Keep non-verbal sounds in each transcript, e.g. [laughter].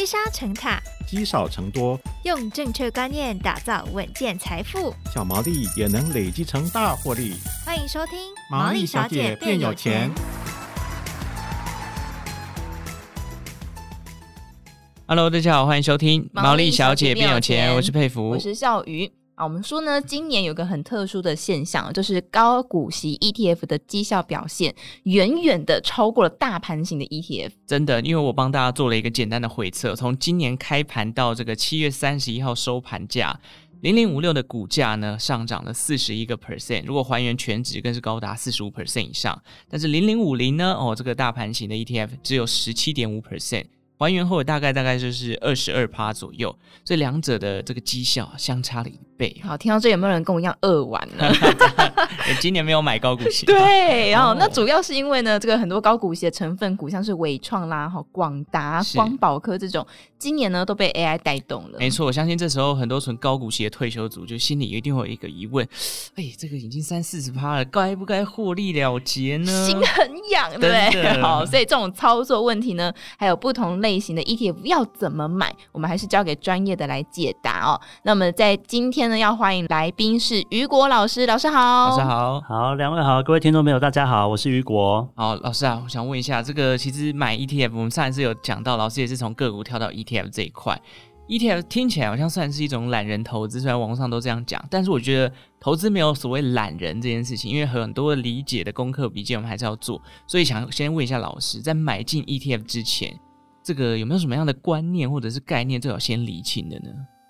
积沙成塔，积少成多，用正确观念打造稳健财富，小毛利也能累积成大获利。欢迎收听《毛利小姐变有钱》。Hello，大家好，欢迎收听《毛利小姐变有钱》，我是佩服，我是孝瑜。我们说呢，今年有个很特殊的现象，就是高股息 ETF 的绩效表现远远的超过了大盘型的 ETF。真的，因为我帮大家做了一个简单的回测，从今年开盘到这个七月三十一号收盘价，零零五六的股价呢上涨了四十一个 percent，如果还原全值更是高达四十五 percent 以上。但是零零五零呢，哦，这个大盘型的 ETF 只有十七点五 percent。还原后大概大概就是二十二趴左右，这两者的这个绩效相差了一倍。[laughs] 好，听到这有没有人跟我一样饿完了？[laughs] 今年没有买高股息。[laughs] 对，然后那主要是因为呢，这个很多高股息的成分股，像是伟创啦、哈广达、光宝科这种，今年呢都被 AI 带动了。没错，我相信这时候很多存高股息的退休族，就心里一定会有一个疑问：哎，这个已经三四十趴了，该不该获利了结呢？心很痒，对不对？好，所以这种操作问题呢，还有不同。类型的 ETF 要怎么买？我们还是交给专业的来解答哦。那么在今天呢，要欢迎来宾是雨果老师，老师好，老师好，好，两位好，各位听众朋友大家好，我是雨果。好，老师啊，我想问一下，这个其实买 ETF，我们上一次有讲到，老师也是从个股跳到 ETF 这一块。ETF 听起来好像算是一种懒人投资，虽然网络上都这样讲，但是我觉得投资没有所谓懒人这件事情，因为很多理解的功课笔记我们还是要做，所以想先问一下老师，在买进 ETF 之前。这个有没有什么样的观念或者是概念最好先理清的呢？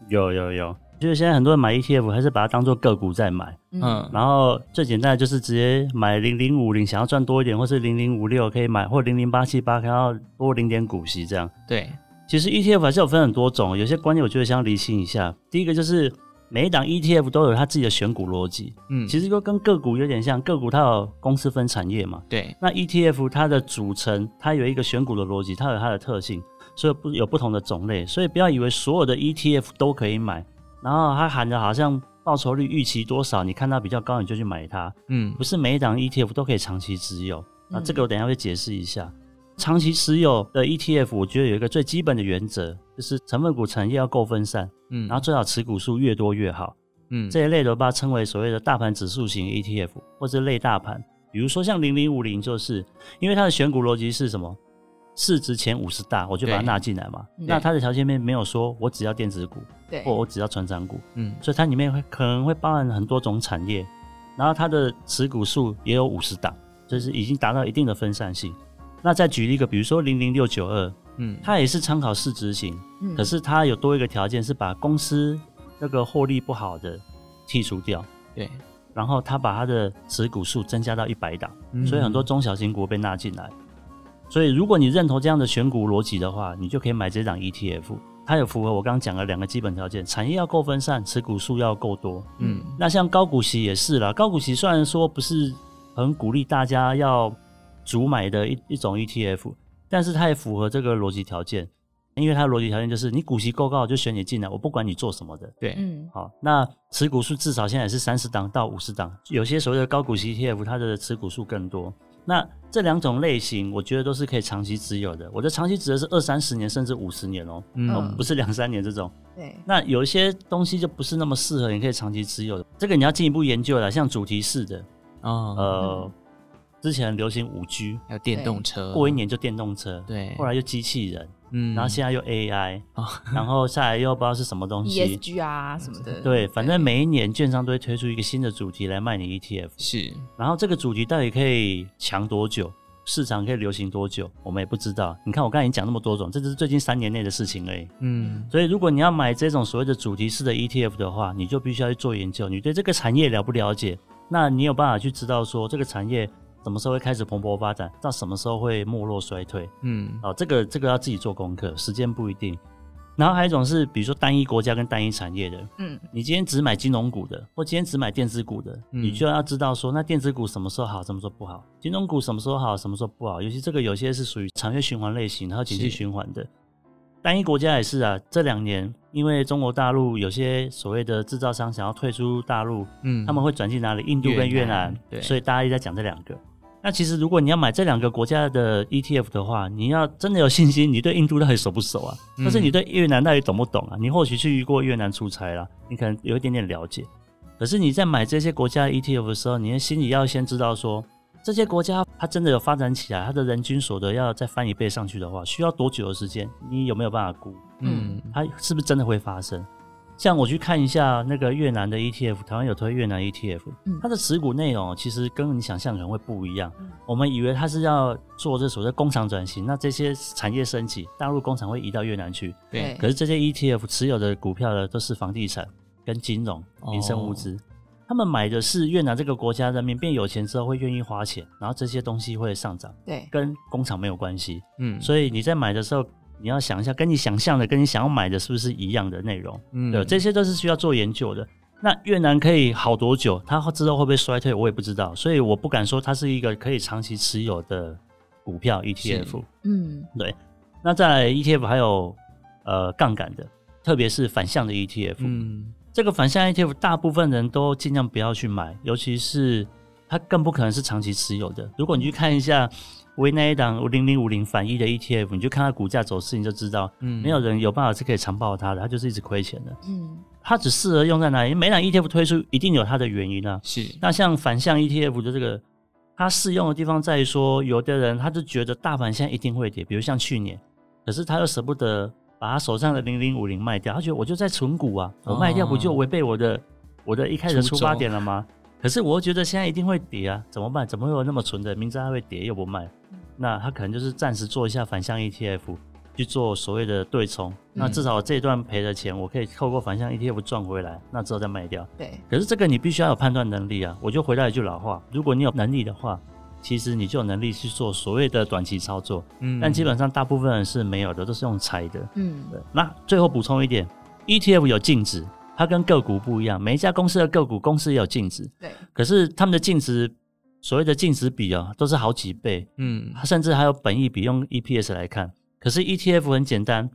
有有有，就是现在很多人买 ETF 还是把它当做个股在买，嗯，然后最简单的就是直接买零零五零，想要赚多一点，或是零零五六可以买，或零零八七八，看要多领点股息这样。对，其实 ETF 还是有分很多种，有些观念我觉得想要理清一下。第一个就是。每一档 ETF 都有它自己的选股逻辑，嗯，其实就跟个股有点像，个股它有公司分产业嘛，对。那 ETF 它的组成，它有一个选股的逻辑，它有它的特性，所以不有不同的种类，所以不要以为所有的 ETF 都可以买，然后它喊的好像报酬率预期多少，你看它比较高你就去买它，嗯，不是每一档 ETF 都可以长期持有，那这个我等一下会解释一下。嗯长期持有的 ETF，我觉得有一个最基本的原则，就是成分股产业要够分散，嗯，然后最好持股数越多越好，嗯，这一类的把它称为所谓的大盘指数型 ETF 或者类大盘，比如说像零零五零，就是因为它的选股逻辑是什么？市值前五十大，我就把它纳进来嘛。那它的条件面没有说我只要电子股，对，或我只要传产股，嗯，所以它里面会可能会包含很多种产业，然后它的持股数也有五十档，就是已经达到一定的分散性。那再举一个，比如说零零六九二，嗯，它也是参考市值型，嗯，可是它有多一个条件是把公司那个获利不好的剔除掉，对，然后它把它的持股数增加到一百档，嗯，所以很多中小型股被纳进来。所以如果你认同这样的选股逻辑的话，你就可以买这档 ETF，它有符合我刚刚讲的两个基本条件：产业要够分散，持股数要够多。嗯，那像高股息也是啦，高股息虽然说不是很鼓励大家要。主买的一一种 ETF，但是它也符合这个逻辑条件，因为它的逻辑条件就是你股息够高，就选你进来，我不管你做什么的。对，嗯，好，那持股数至少现在也是三十档到五十档，有些所谓的高股息 ETF，它的持股数更多。那这两种类型，我觉得都是可以长期持有的。我的长期指的是二三十年甚至五十年哦，嗯，不是两三年这种。对，那有一些东西就不是那么适合你可以长期持有的，这个你要进一步研究了，像主题式的，哦，呃。嗯之前流行五 G，还有电动车，过一年就电动车，对，后来又机器人，嗯，然后现在又 AI，哦，[laughs] 然后下来又不知道是什么东西，ESG 啊什么的，对，反正每一年券商都会推出一个新的主题来卖你 ETF，是，然后这个主题到底可以强多久，市场可以流行多久，我们也不知道。你看我刚才已经讲那么多种，这只是最近三年内的事情而已，嗯，所以如果你要买这种所谓的主题式的 ETF 的话，你就必须要去做研究，你对这个产业了不了解？那你有办法去知道说这个产业。什么时候会开始蓬勃发展？到什么时候会没落衰退？嗯，哦，这个这个要自己做功课，时间不一定。然后还有一种是，比如说单一国家跟单一产业的，嗯，你今天只买金融股的，或今天只买电子股的，嗯，你就要知道说，那电子股什么时候好，什么时候不好？金融股什么时候好，什么时候不好？尤其这个有些是属于产业循环类型，然后经济循环的。单一国家也是啊，这两年因为中国大陆有些所谓的制造商想要退出大陆，嗯，他们会转进哪里？印度跟越南，越南，对，所以大家一直在讲这两个。那其实如果你要买这两个国家的 ETF 的话，你要真的有信心，你对印度到底熟不熟啊？但、嗯、是你对越南到底懂不懂啊？你或许去过越南出差啦，你可能有一点点了解。可是你在买这些国家的 ETF 的时候，你的心里要先知道说，这些国家它真的有发展起来，它的人均所得要再翻一倍上去的话，需要多久的时间？你有没有办法估？嗯，它是不是真的会发生？像我去看一下那个越南的 ETF，台湾有推越南 ETF，它的持股内容其实跟你想象可能会不一样。我们以为它是要做这所谓工厂转型，那这些产业升级，大陆工厂会移到越南去。对。可是这些 ETF 持有的股票呢，都是房地产跟金融、民生物资。他们买的是越南这个国家人民变有钱之后会愿意花钱，然后这些东西会上涨。对。跟工厂没有关系。嗯。所以你在买的时候。你要想一下，跟你想象的，跟你想要买的是不是一样的内容？嗯，对，这些都是需要做研究的。那越南可以好多久？它之后会不会衰退？我也不知道，所以我不敢说它是一个可以长期持有的股票 ETF。嗯，对。那再来 ETF 还有呃杠杆的，特别是反向的 ETF。嗯，这个反向 ETF 大部分人都尽量不要去买，尤其是它更不可能是长期持有的。如果你去看一下。为那一档零零五零反一的 ETF，你就看它股价走势，你就知道，嗯，没有人有办法是可以长抱它的，它就是一直亏钱的，嗯，它只适合用在哪里？每档 ETF 推出一定有它的原因啊，是。那像反向 ETF 的这个，它适用的地方在于说，有的人他就觉得大盘现在一定会跌，比如像去年，可是他又舍不得把他手上的零零五零卖掉，他觉得我就在存股啊，我卖掉不就违背我的、哦、我的一开始出发点了吗？可是我又觉得现在一定会跌啊，怎么办？怎么会有那么纯的？明知它会跌又不卖？那他可能就是暂时做一下反向 ETF，去做所谓的对冲。嗯、那至少这一段赔的钱，我可以透过反向 ETF 赚回来，那之后再卖掉。对。可是这个你必须要有判断能力啊！我就回到一句老话：如果你有能力的话，其实你就有能力去做所谓的短期操作。嗯。但基本上大部分人是没有的，都是用猜的。嗯。对。那最后补充一点，ETF 有净值，它跟个股不一样。每一家公司的个股公司也有净值。对。可是他们的净值。所谓的净值比啊，都是好几倍，嗯，它甚至还有本益比用 EPS 来看。可是 ETF 很简单，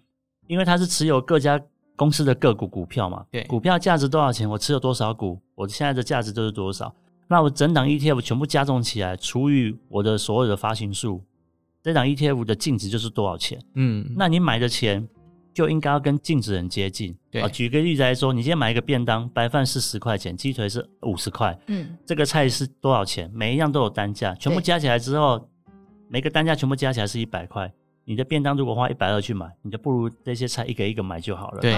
因为它是持有各家公司的个股股票嘛，对，股票价值多少钱，我持有多少股，我现在的价值就是多少。那我整档 ETF 全部加总起来，除以我的所有的发行数，这档 ETF 的净值就是多少钱？嗯，那你买的钱。就应该要跟净值很接近。对，举个例子来说，你今天买一个便当，白饭是十块钱，鸡腿是五十块。嗯，这个菜是多少钱？每一样都有单价，全部加起来之后，每个单价全部加起来是一百块。你的便当如果花一百二去买，你就不如这些菜一个一个买就好了。对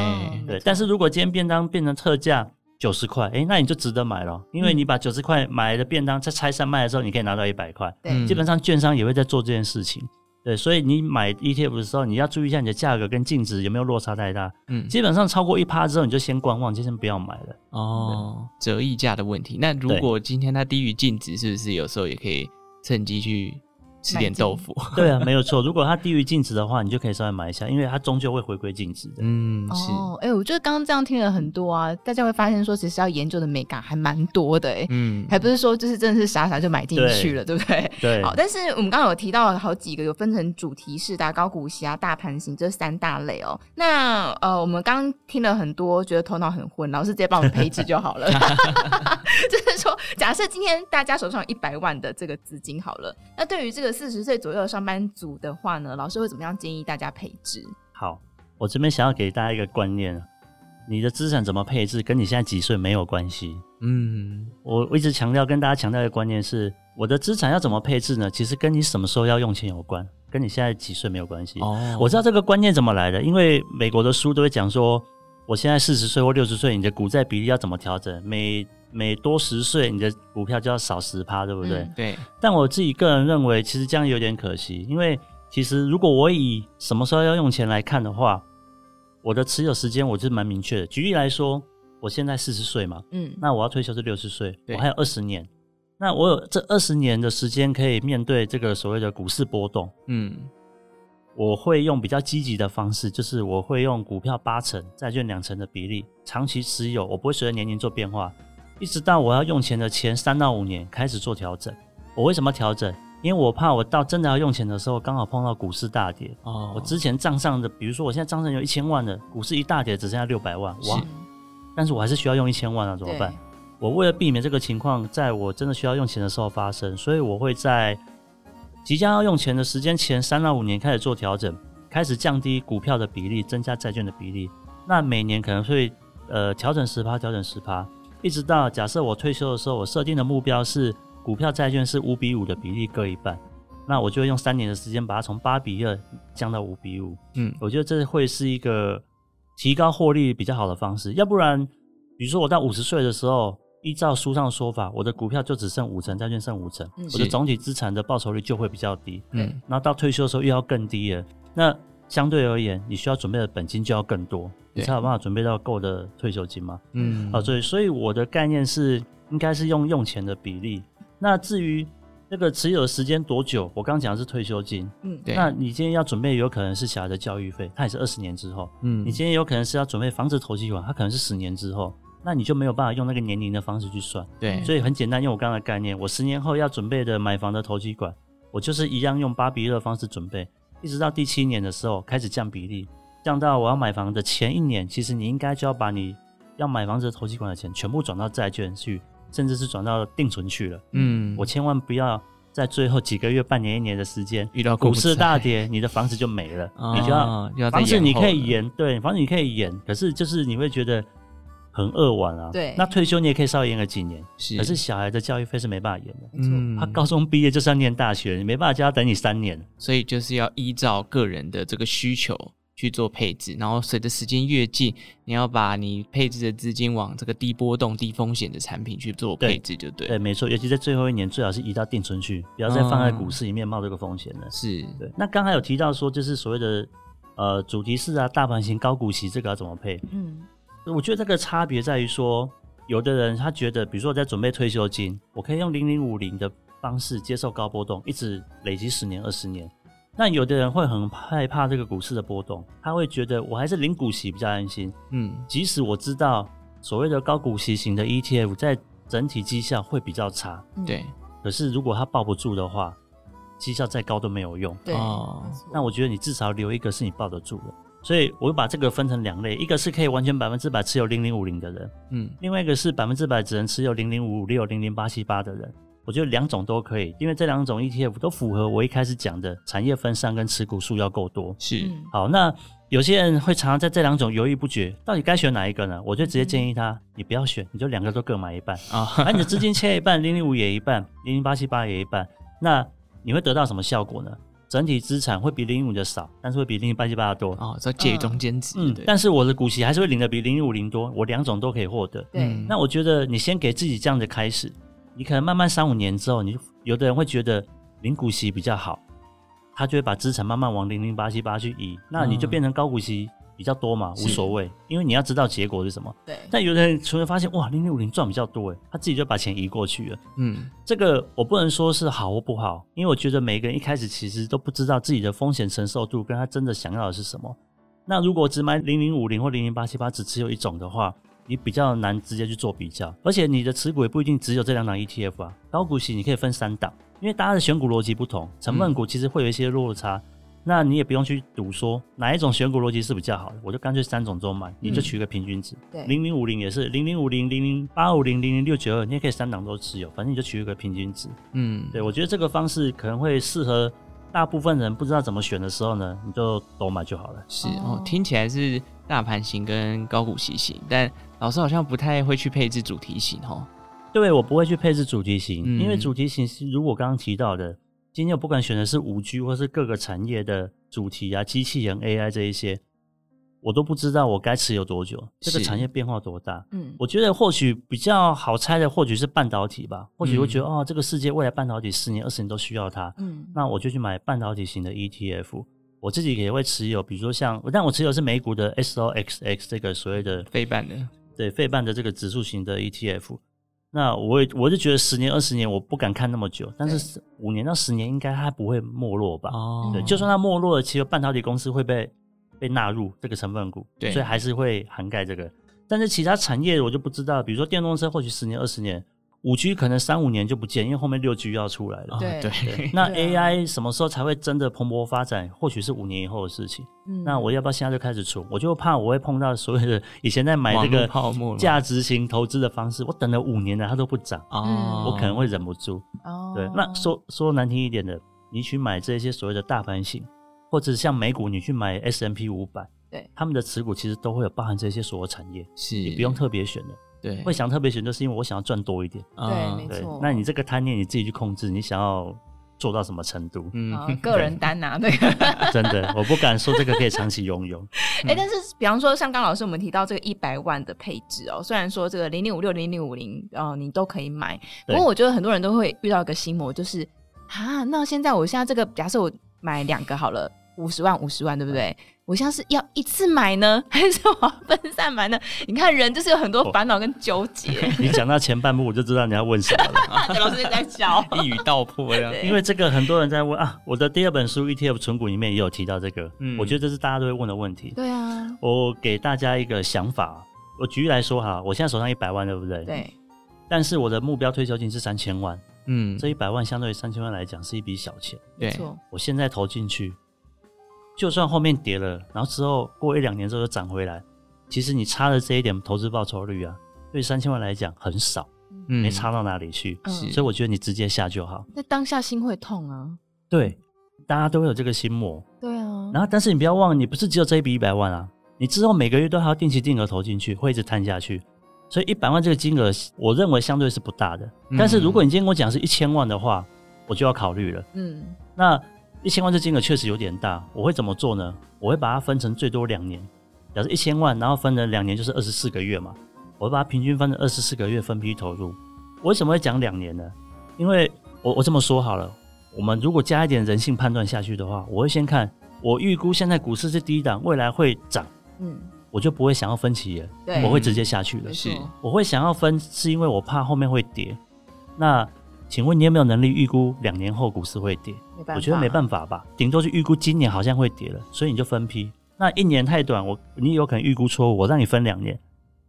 对。但是如果今天便当变成特价九十块，哎，那你就值得买了，因为你把九十块买的便当在拆散卖的时候，你可以拿到一百块。对，基本上券商也会在做这件事情。对，所以你买 ETF 的时候，你要注意一下你的价格跟净值有没有落差太大。嗯，基本上超过一趴之后，你就先观望，就先不要买了。哦，折溢价的问题。那如果今天它低于净值，是不是有时候也可以趁机去？吃点豆腐，[laughs] 对啊，没有错。如果它低于净值的话，你就可以稍微买一下，因为它终究会回归净值的。嗯，是。哎、哦欸，我觉得刚刚这样听了很多啊，大家会发现说，其实要研究的美感还蛮多的。哎，嗯，还不是说就是真的是傻傻就买进去了，对，不对？对。好，但是我们刚刚有提到好几个，有分成主题式的、高股息啊、大盘型这三大类哦。那呃，我们刚刚听了很多，觉得头脑很混，老师直接帮我们配置就好了。[laughs] [laughs] 就是说，假设今天大家手上有一百万的这个资金好了，那对于这个。四十岁左右的上班族的话呢，老师会怎么样建议大家配置？好，我这边想要给大家一个观念，你的资产怎么配置，跟你现在几岁没有关系。嗯，我我一直强调跟大家强调一个观念是，我的资产要怎么配置呢？其实跟你什么时候要用钱有关，跟你现在几岁没有关系。哦，我知道这个观念怎么来的，因为美国的书都会讲说，我现在四十岁或六十岁，你的股债比例要怎么调整？每每多十岁，你的股票就要少十趴，对不对？嗯，对。但我自己个人认为，其实这样有点可惜，因为其实如果我以什么时候要用钱来看的话，我的持有时间我是蛮明确的。举例来说，我现在四十岁嘛，嗯，那我要退休是六十岁，我还有二十年，那我有这二十年的时间可以面对这个所谓的股市波动，嗯，我会用比较积极的方式，就是我会用股票八成、债券两成的比例长期持有，我不会随着年龄做变化。一直到我要用钱的前三到五年开始做调整。我为什么调整？因为我怕我到真的要用钱的时候，刚好碰到股市大跌。哦。我之前账上的，比如说我现在账上有一千万的，股市一大跌只剩下六百万，哇！但是我还是需要用一千万啊，怎么办？我为了避免这个情况在我真的需要用钱的时候发生，所以我会在即将要用钱的时间前三到五年开始做调整，开始降低股票的比例，增加债券的比例。那每年可能会呃调整十趴，调整十趴，一直到假设我退休的时候，我设定的目标是股票债券是五比五的比例各一半，那我就会用三年的时间把它从八比二降到五比五。嗯，我觉得这会是一个提高获利比较好的方式。要不然，比如说我到五十岁的时候，依照书上的说法，我的股票就只剩五成，债券剩五成，嗯、我的总体资产的报酬率就会比较低。嗯，那到退休的时候又要更低了。那相对而言，你需要准备的本金就要更多，你才有办法准备到够的退休金嘛。嗯，啊，所以所以我的概念是，应该是用用钱的比例。那至于那个持有的时间多久，我刚刚讲的是退休金。嗯，对。那你今天要准备，有可能是小孩的教育费，它也是二十年之后。嗯，你今天有可能是要准备房子投期款，它可能是十年之后。那你就没有办法用那个年龄的方式去算。对，所以很简单，用我刚刚的概念，我十年后要准备的买房的投机款，我就是一样用八比二的方式准备。一直到第七年的时候开始降比例，降到我要买房的前一年，其实你应该就要把你要买房子的头期款的钱全部转到债券去，甚至是转到定存去了。嗯，我千万不要在最后几个月、半年、一年的时间遇到股市大跌，你的房子就没了。[laughs] 哦、你就要，要房子你可以延，对，房子你可以延，可是就是你会觉得很扼腕啊。对，那退休你也可以稍微延个几年，是，可是小孩的教育费是没办法延的。嗯，他高中毕业就是要念大学，你没办法叫他等你三年。所以就是要依照个人的这个需求去做配置，然后随着时间越近，你要把你配置的资金往这个低波动、低风险的产品去做配置，就对。对，没错，尤其在最后一年，最好是移到定存去，不要再放在股市里面冒这个风险了。哦、是，对。那刚才有提到说，就是所谓的呃主题式啊、大盘型高股息，这个要怎么配？嗯。我觉得这个差别在于说，有的人他觉得，比如说我在准备退休金，我可以用零零五零的方式接受高波动，一直累积十年、二十年。那有的人会很害怕这个股市的波动，他会觉得我还是领股息比较安心。嗯，即使我知道所谓的高股息型的 ETF 在整体绩效会比较差，对。可是如果他抱不住的话，绩效再高都没有用。对。哦。那我觉得你至少留一个是你抱得住的。所以，我会把这个分成两类，一个是可以完全百分之百持有零零五零的人，嗯，另外一个是百分之百只能持有零零五五六、零零八七八的人。我觉得两种都可以，因为这两种 ETF 都符合我一开始讲的产业分散跟持股数要够多。是，好，那有些人会常常在这两种犹豫不决，到底该选哪一个呢？我就直接建议他，你不要选，你就两个都各买一半啊，把你的资金切一半，零零五也一半，零零八七八也一半，那你会得到什么效果呢？整体资产会比零零五的少，但是会比零零八七八的多哦，在介于中间值。嗯，但是我的股息还是会领的比零零五零多，我两种都可以获得。对、嗯，那我觉得你先给自己这样的开始，你可能慢慢三五年之后，你有的人会觉得零股息比较好，他就会把资产慢慢往零零八七八去移，那你就变成高股息。比较多嘛，无所谓，因为你要知道结果是什么。对。但有的人突然发现，哇，零零五零赚比较多诶，他自己就把钱移过去了。嗯，这个我不能说是好或不好，因为我觉得每个人一开始其实都不知道自己的风险承受度跟他真的想要的是什么。那如果只买零零五零或零零八七八，只持有一种的话，你比较难直接去做比较。而且你的持股也不一定只有这两档 ETF 啊，高股息你可以分三档，因为大家的选股逻辑不同，成分股其实会有一些落差。嗯那你也不用去赌说哪一种选股逻辑是比较好的，我就干脆三种都买，你就取一个平均值。嗯、对，零零五零也是零零五零零零八五零零零六九二，你也可以三档都持有，反正你就取一个平均值。嗯，对，我觉得这个方式可能会适合大部分人不知道怎么选的时候呢，你就都买就好了。是哦，听起来是大盘型跟高股息型，但老师好像不太会去配置主题型哦。对，我不会去配置主题型，嗯、因为主题型是如果刚刚提到的。今天我不管选的是五 G 或是各个产业的主题啊，机器人 AI 这一些，我都不知道我该持有多久，这个产业变化多大。嗯，我觉得或许比较好猜的，或许是半导体吧。或许会觉得、嗯、哦，这个世界未来半导体十年、二十年都需要它。嗯，那我就去买半导体型的 ETF。我自己也会持有，比如说像，但我持有是美股的 SOXX 这个所谓的非半的，对费半的这个指数型的 ETF。那我也我就觉得十年二十年我不敢看那么久，但是五年到十年应该它不会没落吧？哦，对，就算它没落了，其实半导体公司会被被纳入这个成分股，对，所以还是会涵盖这个。但是其他产业我就不知道，比如说电动车或许十年二十年，五 G 可能三五年就不见，因为后面六 G 要出来了。哦对对，[laughs] 那 AI 什么时候才会真的蓬勃发展？或许是五年以后的事情。嗯那我要不要现在就开始存？我就怕我会碰到所谓的以前在买这个泡沫价值型投资的方式，我等了五年了，它都不涨，哦，我可能会忍不住。哦对，那说说难听一点的，你去买这些所谓的大盘型，或者像美股，你去买 S M P 五百，对，他们的持股其实都会有包含这些所有产业，是你不用特别选的。对，会想特别选，就是因为我想要赚多一点。嗯对没错，那你这个贪念你自己去控制，你想要做到什么程度？嗯啊个人单拿那个。[laughs] 真的，我不敢说这个可以长期拥有。[laughs] 哎、但是比方说，像刚老师我们提到这个一百万的配置哦，虽然说这个零零五六、零零五零哦，你都可以买，不对过我觉得很多人都会遇到一个心魔，就是啊，那现在我现在这个，假设我买两个好了，五十万、五十万，对不对？我像是要一次买呢，[laughs] 还是我要分散买呢？你看人就是有很多烦恼跟纠结。[laughs] 你讲到前半部，我就知道你要问什么了。[laughs] 老师在教，一语道破这样。因为这个很多人在问啊，我的第二本书 ETF 存股里面也有提到这个，嗯我觉得这是大家都会问的问题。对啊，我给大家一个想法，我举例来说哈，我现在手上一百万，对不对？。对，但是我的目标退休金是三千万，嗯，这一百万相对于三千万来讲是一笔小钱。对没错，我现在投进去，就算后面跌了，然后之后过一两年之后又涨回来，其实你差的这一点投资报酬率啊，对三千万来讲很少，嗯没差到哪里去。所以我觉得你直接下就好。那当下心会痛啊。对，大家都会有这个心魔。对啊，然后，但是你不要忘了，你不是只有这一笔一百万啊，你之后每个月都还要定期定额投进去，会一直摊下去。所以一百万这个金额，我认为相对是不大的。嗯但是如果你今天跟我讲是一千万的话，我就要考虑了。嗯，那一千万这金额确实有点大，我会怎么做呢？我会把它分成最多两年，假设一千万，然后分成两年就是二十四个月嘛，我会把它平均分成二十四个月分批投入。我为什么会讲两年呢？因为我我这么说好了，我们如果加一点人性判断下去的话，我会先看我预估现在股市是低档，未来会涨，嗯，我就不会想要分期了，对我会直接下去了。是，我会想要分，是因为我怕后面会跌。那请问你有没有能力预估两年后股市会跌？没办法，我觉得没办法吧，顶多是预估今年好像会跌了，所以你就分批。那一年太短，我你有可能预估错误，我让你分两年，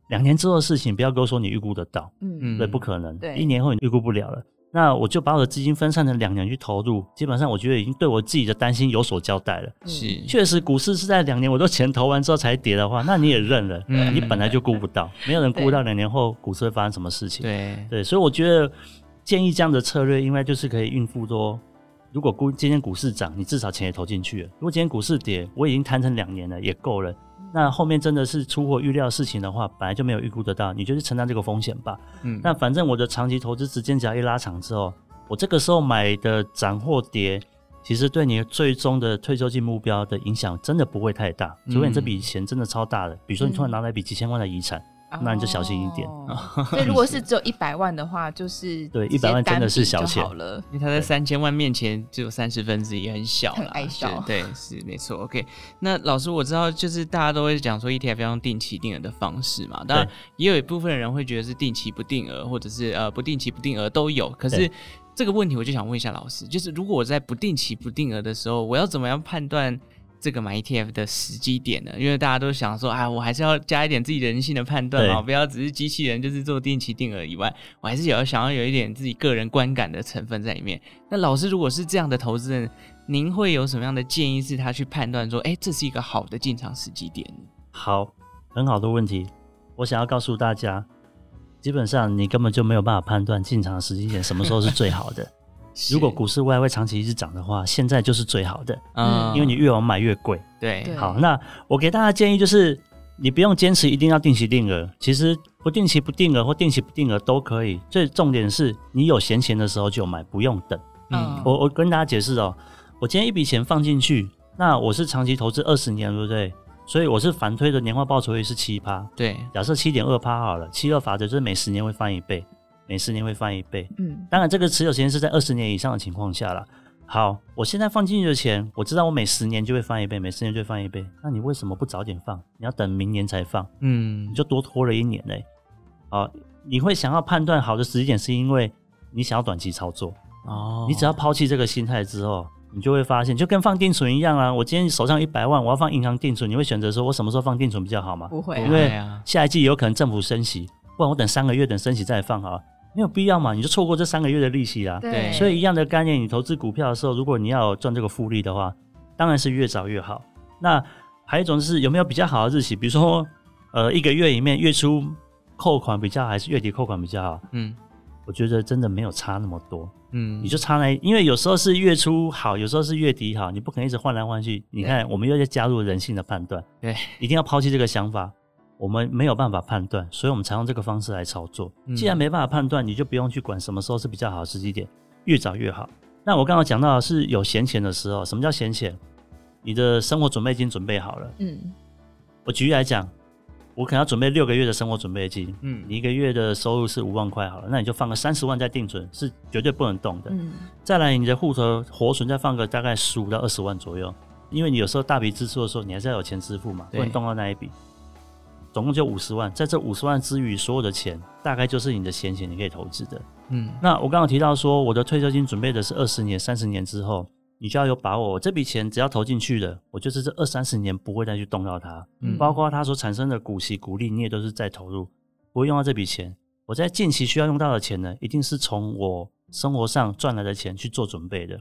两年之后的事情不要跟我说你预估得到，嗯。嗯对，不可能，对。一年后你预估不了了。那我就把我的资金分散成两年去投入，基本上我觉得已经对我自己的担心有所交代了。嗯。是，确实，股市是在两年我都钱投完之后才跌的话，那你也认了，嗯。你本来就估不到，没有人估到两年后股市会发生什么事情。对，对，所以我觉得建议这样的策略，应该就是可以应付多。如果股今天股市涨，你至少钱也投进去了；如果今天股市跌，我已经摊成两年了，也够了。那后面真的是出乎预料的事情的话，本来就没有预估得到，你就去承担这个风险吧。嗯，那反正我的长期投资时间只要一拉长之后，我这个时候买的涨或跌，其实对你最终的退休金目标的影响真的不会太大，除非你这笔钱真的超大的，比如说你突然拿来一笔几千万的遗产。那你就小心一点哦 [laughs] 所以如果是只有一百万的话，就是对一百万真的是小单笔就钱好了。因为它在三千万面前只有三十分之一，很小了很矮小对，是没错。OK，那老师我知道，就是大家都会讲说 ETF 要用定期定额的方式嘛，当然也有一部分人会觉得是定期不定额，或者是呃不定期不定额都有。可是这个问题我就想问一下老师，就是如果我在不定期不定额的时候，我要怎么样判断？这个买 ETF 的时机点呢？因为大家都想说，啊，我还是要加一点自己人性的判断嘛，不要只是机器人，就是做定期定额以外，我还是有想要有一点自己个人观感的成分在里面。那老师如果是这样的投资人，您会有什么样的建议，是他去判断说，哎，这是一个好的进场时机点呢？好，很好的问题。我想要告诉大家，基本上你根本就没有办法判断进场的时机点什么时候是最好的。如果股市未来会长期一直涨的话，现在就是最好的，嗯，因为你越晚买越贵。对对好，那我给大家建议就是，你不用坚持一定要定期定额，其实不定期不定额或定期不定额都可以。最重点是你有闲钱的时候就买，不用等。嗯我我跟大家解释哦，我今天一笔钱放进去，那我是长期投资二十年，对不对？所以我是反推的年化报酬率是七趴，对，假设七点二趴好了，七二法则就是每十年会翻一倍，每十年会翻一倍。嗯当然，这个持有时间是在二十年以上的情况下啦。好，我现在放进去的钱，我知道我每十年就会翻一倍，每十年就会翻一倍。那你为什么不早点放？你要等明年才放，嗯你就多拖了一年嘞。好，你会想要判断好的时机点，是因为你想要短期操作。哦，你只要抛弃这个心态之后，你就会发现，就跟放定存一样啊。我今天手上一百万，我要放银行定存，你会选择说我什么时候放定存比较好吗？不会啊因为啊，下一季有可能政府升息，不然我等三个月等升息再放好了。没有必要嘛，你就错过这三个月的利息啦。对，所以一样的概念，你投资股票的时候，如果你要赚这个复利的话，当然是越早越好。那还有一种是有没有比较好的日期，比如说呃一个月里面月初扣款比较好，还是月底扣款比较好？嗯，我觉得真的没有差那么多。嗯，你就差那，因为有时候是月初好，有时候是月底好，你不可能一直换来换去。你看，我们又在加入人性的判断，对，一定要抛弃这个想法。我们没有办法判断，所以我们才用这个方式来操作。既然没办法判断，你就不用去管什么时候是比较好的时机点，越早越好。那我刚刚讲到的是有闲钱的时候，什么叫闲钱？你的生活准备金准备好了。嗯，我举例来讲，我可能要准备六个月的生活准备金。嗯，你一个月的收入是五万块好了，那你就放个三十万在定存，是绝对不能动的。嗯，再来你的户头活存再放个大概十五到二十万左右，因为你有时候大笔支出的时候，你还是要有钱支付嘛，不能动到那一笔。总共就五十万，在这五十万之余，所有的钱大概就是你的闲钱，你可以投资的。嗯，那我刚刚提到说，我的退休金准备的是二十年、三十年之后，你就要有把握，这笔钱只要投进去了，我就是这二三十年不会再去动到它。嗯，包括它所产生的股息、股利，你也都是在投入，不会用到这笔钱。我在近期需要用到的钱呢，一定是从我生活上赚来的钱去做准备的。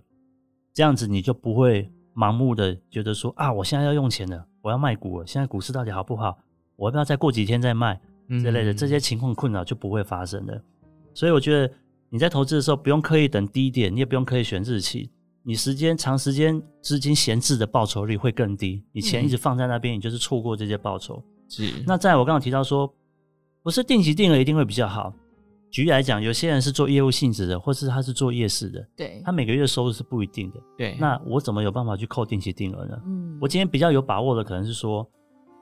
这样子你就不会盲目的觉得说啊，我现在要用钱了，我要卖股了，现在股市到底好不好？我要不要再过几天再卖之类的，这些情况困扰就不会发生的。所以我觉得你在投资的时候不用刻意等低点，你也不用刻意选日期。你时间长时间资金闲置的报酬率会更低。你钱一直放在那边，你就是错过这些报酬。是。那在我刚刚提到说，不是定期定额一定会比较好。举例来讲，有些人是做业务性质的，或是他是做夜市的，对，他每个月收入是不一定的。对。那我怎么有办法去扣定期定额呢？嗯，我今天比较有把握的可能是说。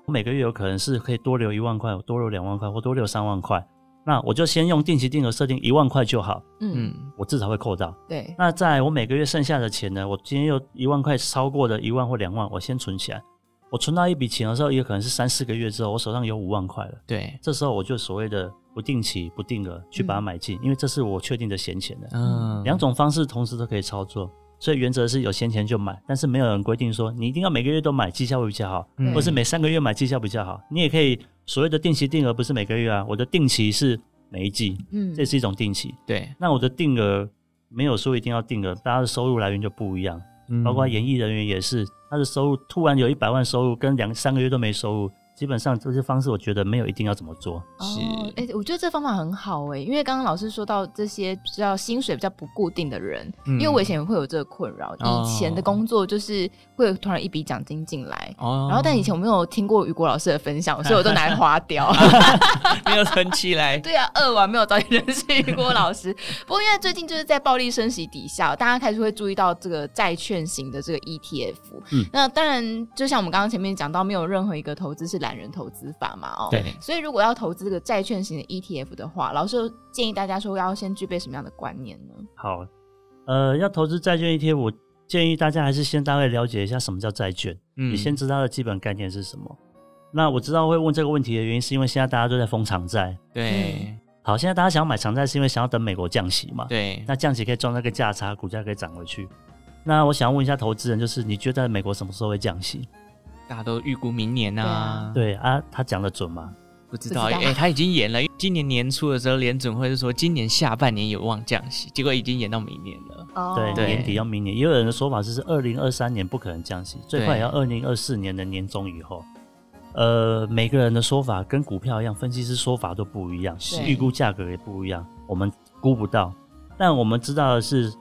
我每个月有可能是可以多留一万块，多留两万块，或多留三万块。那我就先用定期定额设定一万块就好。嗯，我至少会扣到。对。那在我每个月剩下的钱呢？我今天又一万块超过的一万或两万，我先存起来。我存到一笔钱的时候，也可能是三四个月之后，我手上有五万块了。对。这时候我就所谓的不定期不定额去把它买进，嗯、因为这是我确定的闲钱的。嗯。两种方式同时都可以操作。所以原则是有闲钱就买，但是没有人规定说你一定要每个月都买，绩效会比较好，嗯、或是每三个月买绩效比较好。你也可以所谓的定期定额，不是每个月啊，我的定期是每一季，嗯，这是一种定期。对，那我的定额没有说一定要定额，大家的收入来源就不一样，嗯、包括演艺人员也是，他的收入突然有一百万收入，跟两三个月都没收入。基本上这些方式，我觉得没有一定要怎么做。是，哎、欸，我觉得这方法很好哎，因为刚刚老师说到这些比较薪水比较不固定的人，嗯、因为我以前也会有这个困扰。哦、以前的工作就是会突然一笔奖金进来，哦、然后但以前我没有听过雨果老师的分享，所以我都拿来花掉，[laughs] 没有存起来。对啊，二完没有早点认识雨果老师。不过因为最近就是在暴力升息底下，大家开始会注意到这个债券型的这个 ETF。嗯，那当然就像我们刚刚前面讲到，没有任何一个投资是。懒人投资法嘛，哦，对，所以如果要投资这个债券型的 ETF 的话，老师建议大家说要先具备什么样的观念呢？好，呃，要投资债券 ETF，我建议大家还是先大概了解一下什么叫债券，嗯，你先知道它的基本概念是什么。那我知道会问这个问题的原因，是因为现在大家都在封长债，对、嗯。好，现在大家想要买长债，是因为想要等美国降息嘛？对。那降息可以赚那个价差，股价可以涨回去。那我想要问一下投资人，就是你觉得美国什么时候会降息？大家都预估明年啊，对啊，他讲的准吗？不知道，哎、欸，他已经演了。今年年初的时候，联准会是说今年下半年有望降息，结果已经延到明年了。哦，对，对年底要明年，也有人的说法是是二零二三年不可能降息，最快也要二零二四年的年中以后。呃，每个人的说法跟股票一样，分析师说法都不一样，预估价格也不一样，我们估不到。但我们知道的是。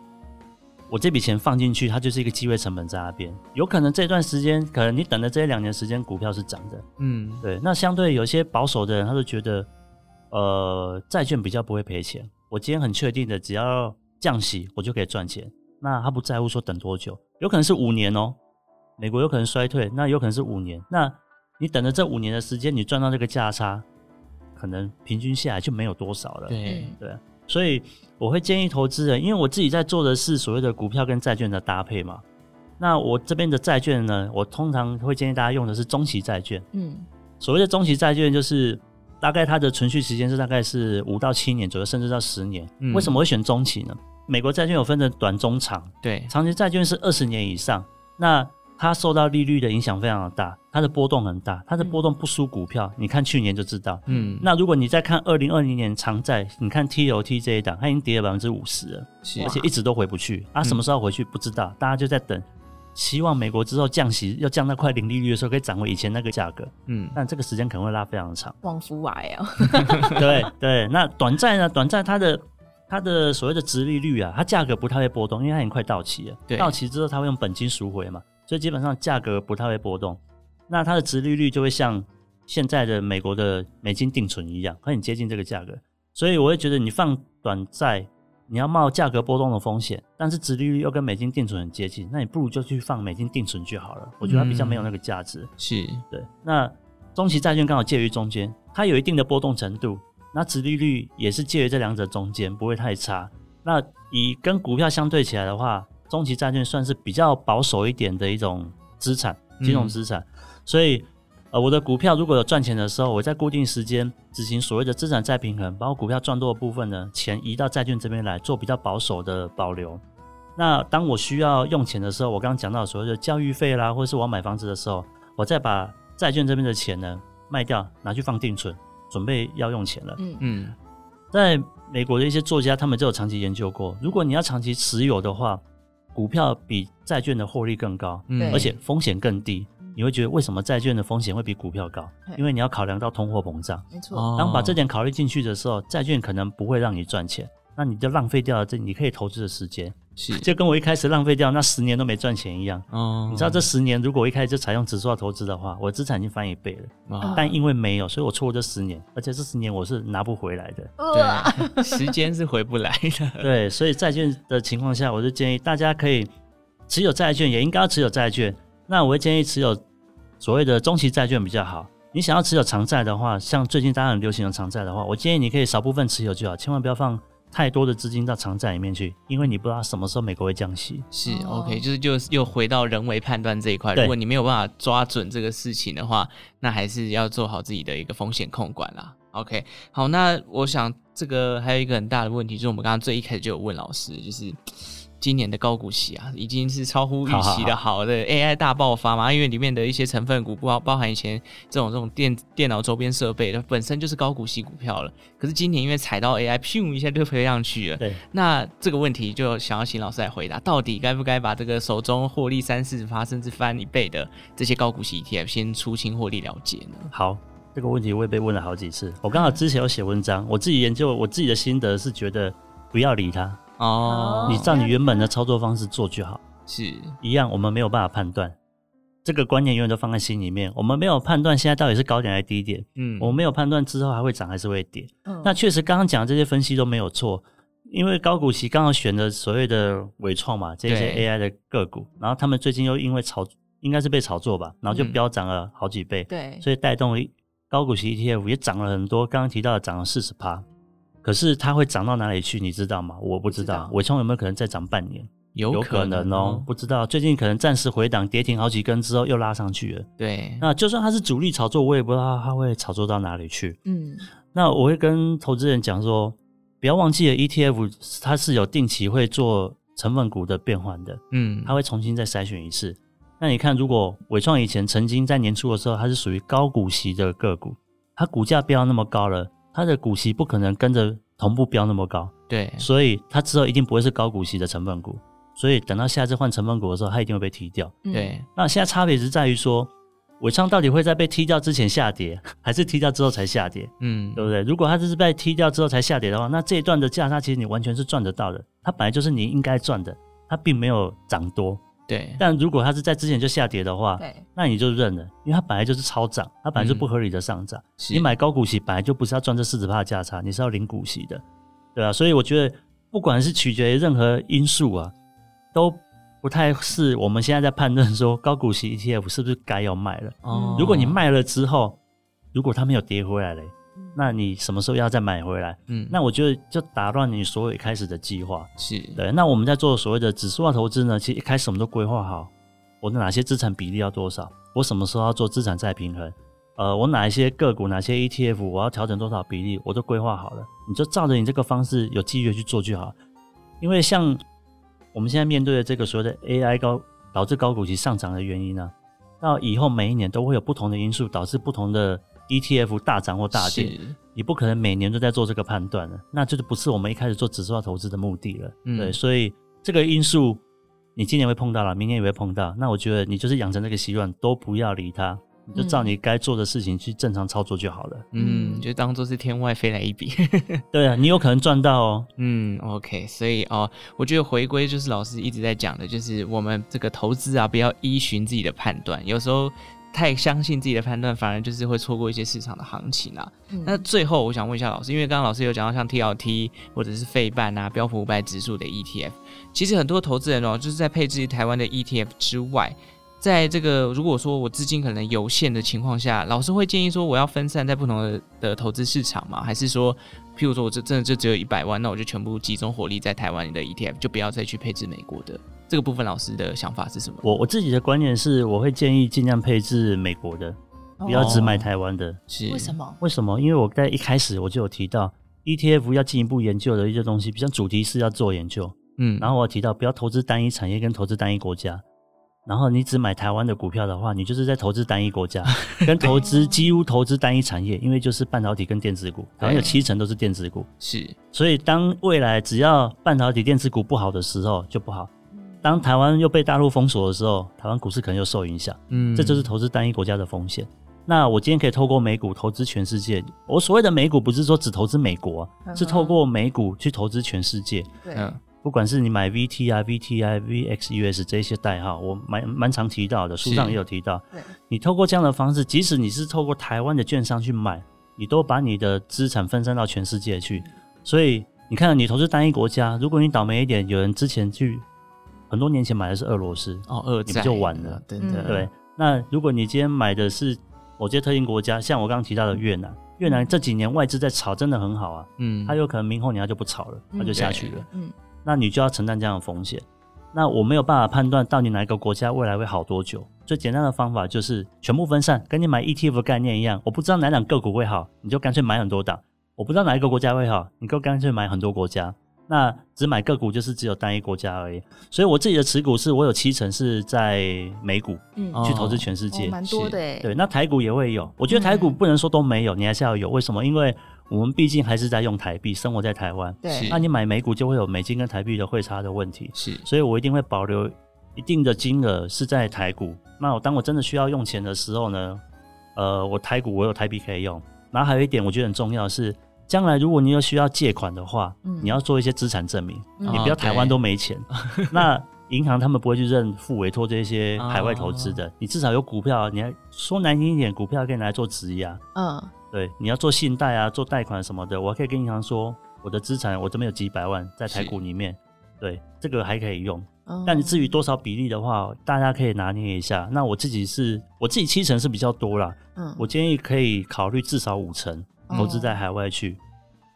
我这笔钱放进去，它就是一个机会成本在那边，有可能这段时间，可能你等的这一两年时间，股票是涨的，嗯，对。那相对有些保守的人，他就觉得，呃，债券比较不会赔钱。我今天很确定的，只要降息，我就可以赚钱。那他不在乎说等多久，有可能是五年哦，美国有可能衰退，那有可能是五年。那你等了这五年的时间，你赚到这个价差，可能平均下来就没有多少了，对对。所以我会建议投资人，因为我自己在做的是所谓的股票跟债券的搭配嘛。那我这边的债券呢，我通常会建议大家用的是中期债券。嗯，所谓的中期债券就是大概它的存续时间是大概是五到七年左右，甚至到十年。为什么会选中期呢？美国债券有分成短、中、长。对，长期债券是二十年以上。那它受到利率的影响非常的大，它的波动很大，它的波动不输股票。你看去年就知道。嗯，那如果你再看二零二零年长债，你看 T、O、T 这一档，它已经跌了百分之五十了，是而且一直都回不去。啊，什么时候回去不知道，大家就在等，希望美国之后降息要降到快零利率的时候，可以涨回以前那个价格。嗯，但这个时间可能会拉非常长。旺夫癌啊！[laughs] 对对，那短债呢？短债它的它的所谓的殖利率啊，它价格不太会波动，因为它已经快到期了。对，到期之后它会用本金赎回嘛。所以基本上价格不太会波动，那它的值利率就会像现在的美国的美金定存一样，很接近这个价格。所以我会觉得你放短债，你要冒价格波动的风险，但是值利率又跟美金定存很接近，那你不如就去放美金定存就好了。我觉得它比较没有那个价值。嗯、是对。那中期债券刚好介于中间，它有一定的波动程度，那值利率也是介于这两者中间，不会太差。那以跟股票相对起来的话，中期债券算是比较保守一点的一种资产，金融资产，嗯、所以呃，我的股票如果有赚钱的时候，我在固定时间执行所谓的资产再平衡，把我股票赚多的部分呢，钱移到债券这边来做比较保守的保留。那当我需要用钱的时候，我刚刚讲到所谓的教育费啦，或者是我要买房子的时候，我再把债券这边的钱呢卖掉，拿去放定存，准备要用钱了。嗯嗯，在美国的一些作家，他们就有长期研究过，如果你要长期持有的话。股票比债券的获利更高，嗯，而且风险更低。你会觉得为什么债券的风险会比股票高？因为你要考量到通货膨胀。没错。当把这点考虑进去的时候，债券可能不会让你赚钱，那你就浪费掉了这你可以投资的时间。是，就跟我一开始浪费掉那十年都没赚钱一样。哦，你知道这十年如果我一开始就采用指数化投资的话，我的资产已经翻一倍了。哦，但因为没有，所以我错过这十年，而且这十年我是拿不回来的。对，[laughs] 时间是回不来的。对，所以债券的情况下，我就建议大家可以。持有债券也应该要持有债券，那我会建议持有所谓的中期债券比较好。你想要持有长债的话，像最近大家很流行的长债的话，我建议你可以少部分持有就好，千万不要放太多的资金到长债里面去，因为你不知道什么时候美国会降息。是 OK，就是就又回到人为判断这一块，如果你没有办法抓准这个事情的话，那还是要做好自己的一个风险控管啦。OK，好，那我想这个还有一个很大的问题，就是我们刚刚最一开始就有问老师，就是。今年的高股息啊，已经是超乎预期的好的 AI 大爆发嘛？因为里面的一些成分股包包含以前这种这种电电脑周边设备，它本身就是高股息股票了。可是今年因为踩到 AI，咻一下就飞上去了。对，那这个问题就想要请老师来回答，到底该不该把这个手中获利三四十趴甚至翻一倍的这些高股息 ETF 先出清获利了结呢？好，这个问题我也被问了好几次。我刚好之前有写文章，我自己研究我自己的心得是觉得不要理它。哦，你照你原本的操作方式做就好，是一样。我们没有办法判断，这个观念永远都放在心里面。我们没有判断现在到底是高点还是低点，嗯，我们没有判断之后还会涨还是会跌。嗯，那确实刚刚讲的这些分析都没有错，因为高股息刚好选的所谓的纬创嘛，这些 AI 的个股，然后他们最近又因为炒，应该是被炒作吧，然后就飙涨了好几倍，对，所以带动高股息 ETF 也涨了很多。刚刚提到的涨了四十趴。可是它会涨到哪里去？你知道吗？我不知道。纬创有没有可能再涨半年？有可能哦，能不知道。最近可能暂时回档，跌停好几根之后又拉上去了。对，那就算它是主力炒作，我也不知道它会炒作到哪里去。嗯，那我会跟投资人讲说，不要忘记了 ETF，它是有定期会做成分股的变换的。嗯，它会重新再筛选一次。那你看，如果伟创以前曾经在年初的时候，它是属于高股息的个股，它股价飙那么高了。它的股息不可能跟着同步飙那么高，对，所以它之后一定不会是高股息的成分股，所以等到下次换成分股的时候，它一定会被踢掉。对，那现在差别是在于说，伟创到底会在被踢掉之前下跌，还是踢掉之后才下跌？嗯，对不对？如果它这是被踢掉之后才下跌的话，那这一段的价差其实你完全是赚得到的，它本来就是你应该赚的，它并没有涨多。对，但如果它是在之前就下跌的话，对，那你就认了，因为它本来就是超涨，它本来就是不合理的上涨。嗯、你买高股息本来就不是要赚这四十趴的价差，你是要领股息的，对啊。所以我觉得，不管是取决于任何因素啊，都不太是我们现在在判断说高股息 ETF 是不是该要卖了。哦，如果你卖了之后，如果它没有跌回来嘞。那你什么时候要再买回来？嗯，那我觉得就打乱你所有一开始的计划。是对。那我们在做所谓的指数化投资呢，其实一开始我们都规划好，我的哪些资产比例要多少，我什么时候要做资产再平衡，呃，我哪一些个股、哪些 ETF 我要调整多少比例，我都规划好了。你就照着你这个方式有纪律去做就好。因为像我们现在面对的这个所谓的 AI 高导致高股息上涨的原因呢、啊？到以后每一年都会有不同的因素导致不同的 ETF 大涨或大跌，你不可能每年都在做这个判断了，那这就不是我们一开始做指数化投资的目的了。嗯、对，所以这个因素你今年会碰到了，明年也会碰到。那我觉得你就是养成这个习惯，都不要理它。就照你该做的事情去正常操作就好了。嗯，就当做是天外飞来一笔。[laughs] [laughs] 对啊，你有可能赚到哦。嗯，OK，所以哦，我觉得回归就是老师一直在讲的，就是我们这个投资啊，不要依循自己的判断，有时候太相信自己的判断，反而就是会错过一些市场的行情啊。嗯、那最后我想问一下老师，因为刚刚老师有讲到像 TLT 或者是费半啊、标普五百指数的 ETF，其实很多投资人哦，就是在配置台湾的 ETF 之外。在这个如果说我资金可能有限的情况下，老师会建议说我要分散在不同的的投资市场吗？还是说，譬如说我这真的就只有一百万，那我就全部集中火力在台湾的 ETF，就不要再去配置美国的这个部分？老师的想法是什么？我我自己的观点是，我会建议尽量配置美国的，不要只买台湾的。哦、是为什么？为什么？因为我在一开始我就有提到 ETF 要进一步研究的一些东西，比如主题是要做研究。嗯，然后我提到不要投资单一产业跟投资单一国家。然后你只买台湾的股票的话，你就是在投资单一国家，[laughs] 跟投资几乎投资单一产业，因为就是半导体跟电子股，好像有七成都是电子股。是，所以当未来只要半导体电子股不好的时候就不好，当台湾又被大陆封锁的时候，台湾股市可能又受影响。嗯，这就是投资单一国家的风险。那我今天可以透过美股投资全世界。我所谓的美股不是说只投资美国，是透过美股去投资全世界。对。不管是你买 VT 啊、VTI、VXUS 这些代号，我蛮蛮常提到的，书上也有提到。对，你透过这样的方式，即使你是透过台湾的券商去买，你都把你的资产分散到全世界去。所以你看，你投资单一国家，如果你倒霉一点，有人之前去很多年前买的是俄罗斯，哦，俄债，你不就晚了？对对对。那如果你今天买的是某些特定国家，像我刚刚提到的越南，越南这几年外资在炒，真的很好啊。嗯，它有可能明后年它就不炒了，它就下去了。嗯。那你就要承担这样的风险。那我没有办法判断到底哪一个国家未来会好多久。最简单的方法就是全部分散，跟你买 ETF 的概念一样。我不知道哪两个股会好，你就干脆买很多档。我不知道哪一个国家会好，你就干脆买很多国家。那只买个股就是只有单一国家而已。所以我自己的持股是我有七成是在美股，嗯，去投资全世界，蛮、哦、多的。对，那台股也会有。我觉得台股不能说都没有，嗯、你还是要有。为什么？因为我们毕竟还是在用台币，生活在台湾。对，那你买美股就会有美金跟台币的汇差的问题。是，所以我一定会保留一定的金额是在台股。那我当我真的需要用钱的时候呢，呃，我台股我有台币可以用。然后还有一点我觉得很重要的是，将来如果你有需要借款的话，嗯，你要做一些资产证明，嗯、你不要台湾都没钱。哦、[laughs] 那银行他们不会去认付委托这些海外投资的，哦、你至少有股票，你还说难听一点，股票可以拿来做质押。嗯。对，你要做信贷啊，做贷款什么的，我还可以跟银行说，我的资产我这边有几百万在台股里面，是对，这个还可以用。嗯、但你至于多少比例的话，大家可以拿捏一下。那我自己是，我自己七成是比较多啦。嗯，我建议可以考虑至少五成投资在海外去。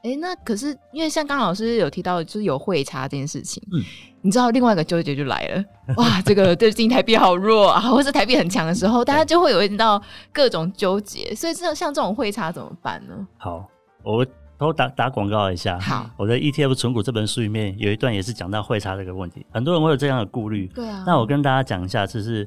哎、嗯，那可是因为像刚老师有提到，就是有汇差这件事情。嗯。你知道另外一个纠结就来了，哇，这个对新台币好弱啊，或是台币很强的时候，大家就会有一到各种纠结。所以这像这种汇差怎么办呢？好，我偷打打广告一下。好，我的 ETF 存股这本书里面有一段也是讲到汇差这个问题，很多人会有这样的顾虑。对啊。那我跟大家讲一下，就是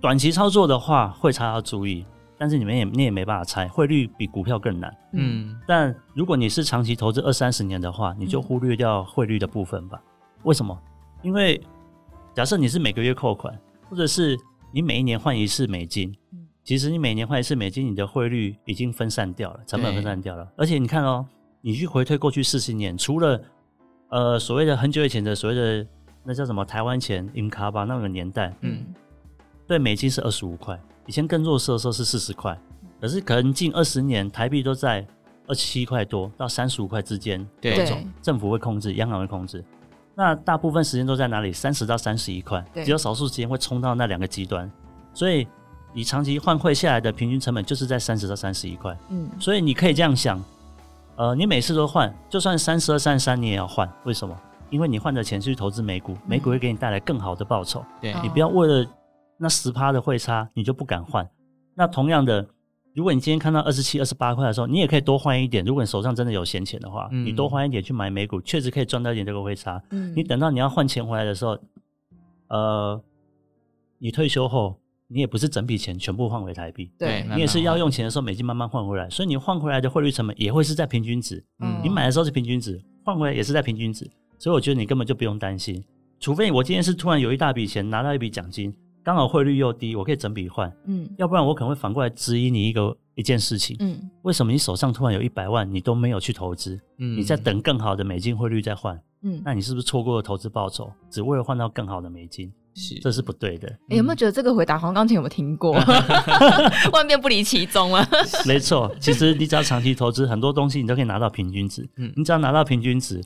短期操作的话，汇差要注意，但是你们也你也没办法猜，汇率比股票更难。嗯。但如果你是长期投资二三十年的话，你就忽略掉汇率的部分吧。为什么？因为假设你是每个月扣款，或者是你每一年换一次美金，其实你每年换一次美金，你的汇率已经分散掉了，成本分散掉了。而且你看哦，你去回推过去四十年，除了呃所谓的很久以前的所谓的那叫什么台湾钱、银卡吧那个年代，嗯，对美金是二十五块，以前更弱势的时候是四十块，可是可能近二十年台币都在二十七块多到三十五块之间，对，政府会控制，央行会控制。那大部分时间都在哪里？三十到三十一块，只有少数时间会冲到那两个极端。所以你长期换汇下来的平均成本就是在三十到三十一块。嗯，所以你可以这样想，呃，你每次都换，就算三十二、三十三，你也要换。为什么？因为你换的钱是去投资美股，美股会给你带来更好的报酬。对，你不要为了那十趴的汇差，你就不敢换。那同样的。如果你今天看到二十七、二十八块的时候，你也可以多换一点。如果你手上真的有闲钱的话，嗯、你多换一点去买美股，确实可以赚到一点这个汇差。嗯、你等到你要换钱回来的时候，呃，你退休后，你也不是整笔钱全部换回台币，对，你也是要用钱的时候美金慢慢换回来，所以你换回来的汇率成本也会是在平均值。嗯，你买的时候是平均值，换回来也是在平均值，所以我觉得你根本就不用担心，除非我今天是突然有一大笔钱拿到一笔奖金，刚好汇率又低，我可以整笔换，嗯，要不然我可能会反过来质疑你一个一件事情，嗯，为什么你手上突然有一百万，你都没有去投资，嗯，你在等更好的美金汇率再换，嗯，那你是不是错过了投资报酬，只为了换到更好的美金？是，这是不对的。欸、有没有觉得这个回答好像刚才有没有听过？[laughs] 万变不离其宗啊。没错，其实你只要长期投资，很多东西你都可以拿到平均值。嗯，你只要拿到平均值，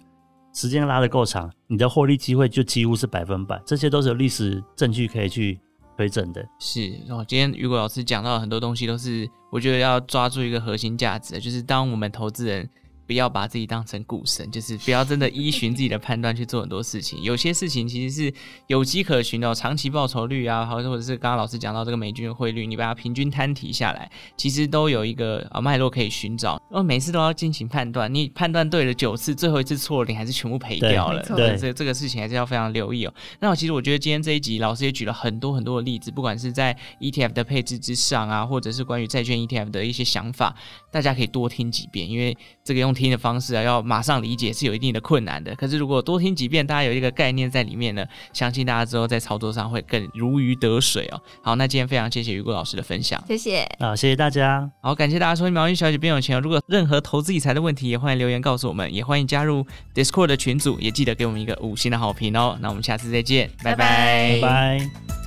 时间拉得够长，你的获利机会就几乎是百分百。这些都是有历史证据可以去推证的。是，然后今天雨果老师讲到很多东西，都是我觉得要抓住一个核心价值，就是当我们投资人。不要把自己当成股神，就是不要真的依循自己的判断去做很多事情。有些事情其实是有迹可循的，长期报酬率啊，或者或者是刚刚老师讲到这个美军的汇率，你把它平均摊提下来，其实都有一个啊脉络可以寻找。然后每次都要进行判断，你判断对了九次，最后一次错了，你还是全部赔掉了。对，这这个事情还是要非常留意哦。那我其实我觉得今天这一集老师也举了很多很多的例子，不管是在 ETF 的配置之上啊，或者是关于债券 ETF 的一些想法，大家可以多听几遍，因为这个用听的方式啊要。马上理解是有一定的困难的，可是如果多听几遍，大家有一个概念在里面呢，相信大家之后在操作上会更如鱼得水哦。好，那今天非常谢谢雨果老师的分享，谢谢啊，谢谢大家。好，感谢大家收听毛衣小姐变有钱哦。如果任何投资理财的问题，也欢迎留言告诉我们，也欢迎加入 Discord 的群组，也记得给我们一个五星的好评哦。那我们下次再见，拜拜，拜拜。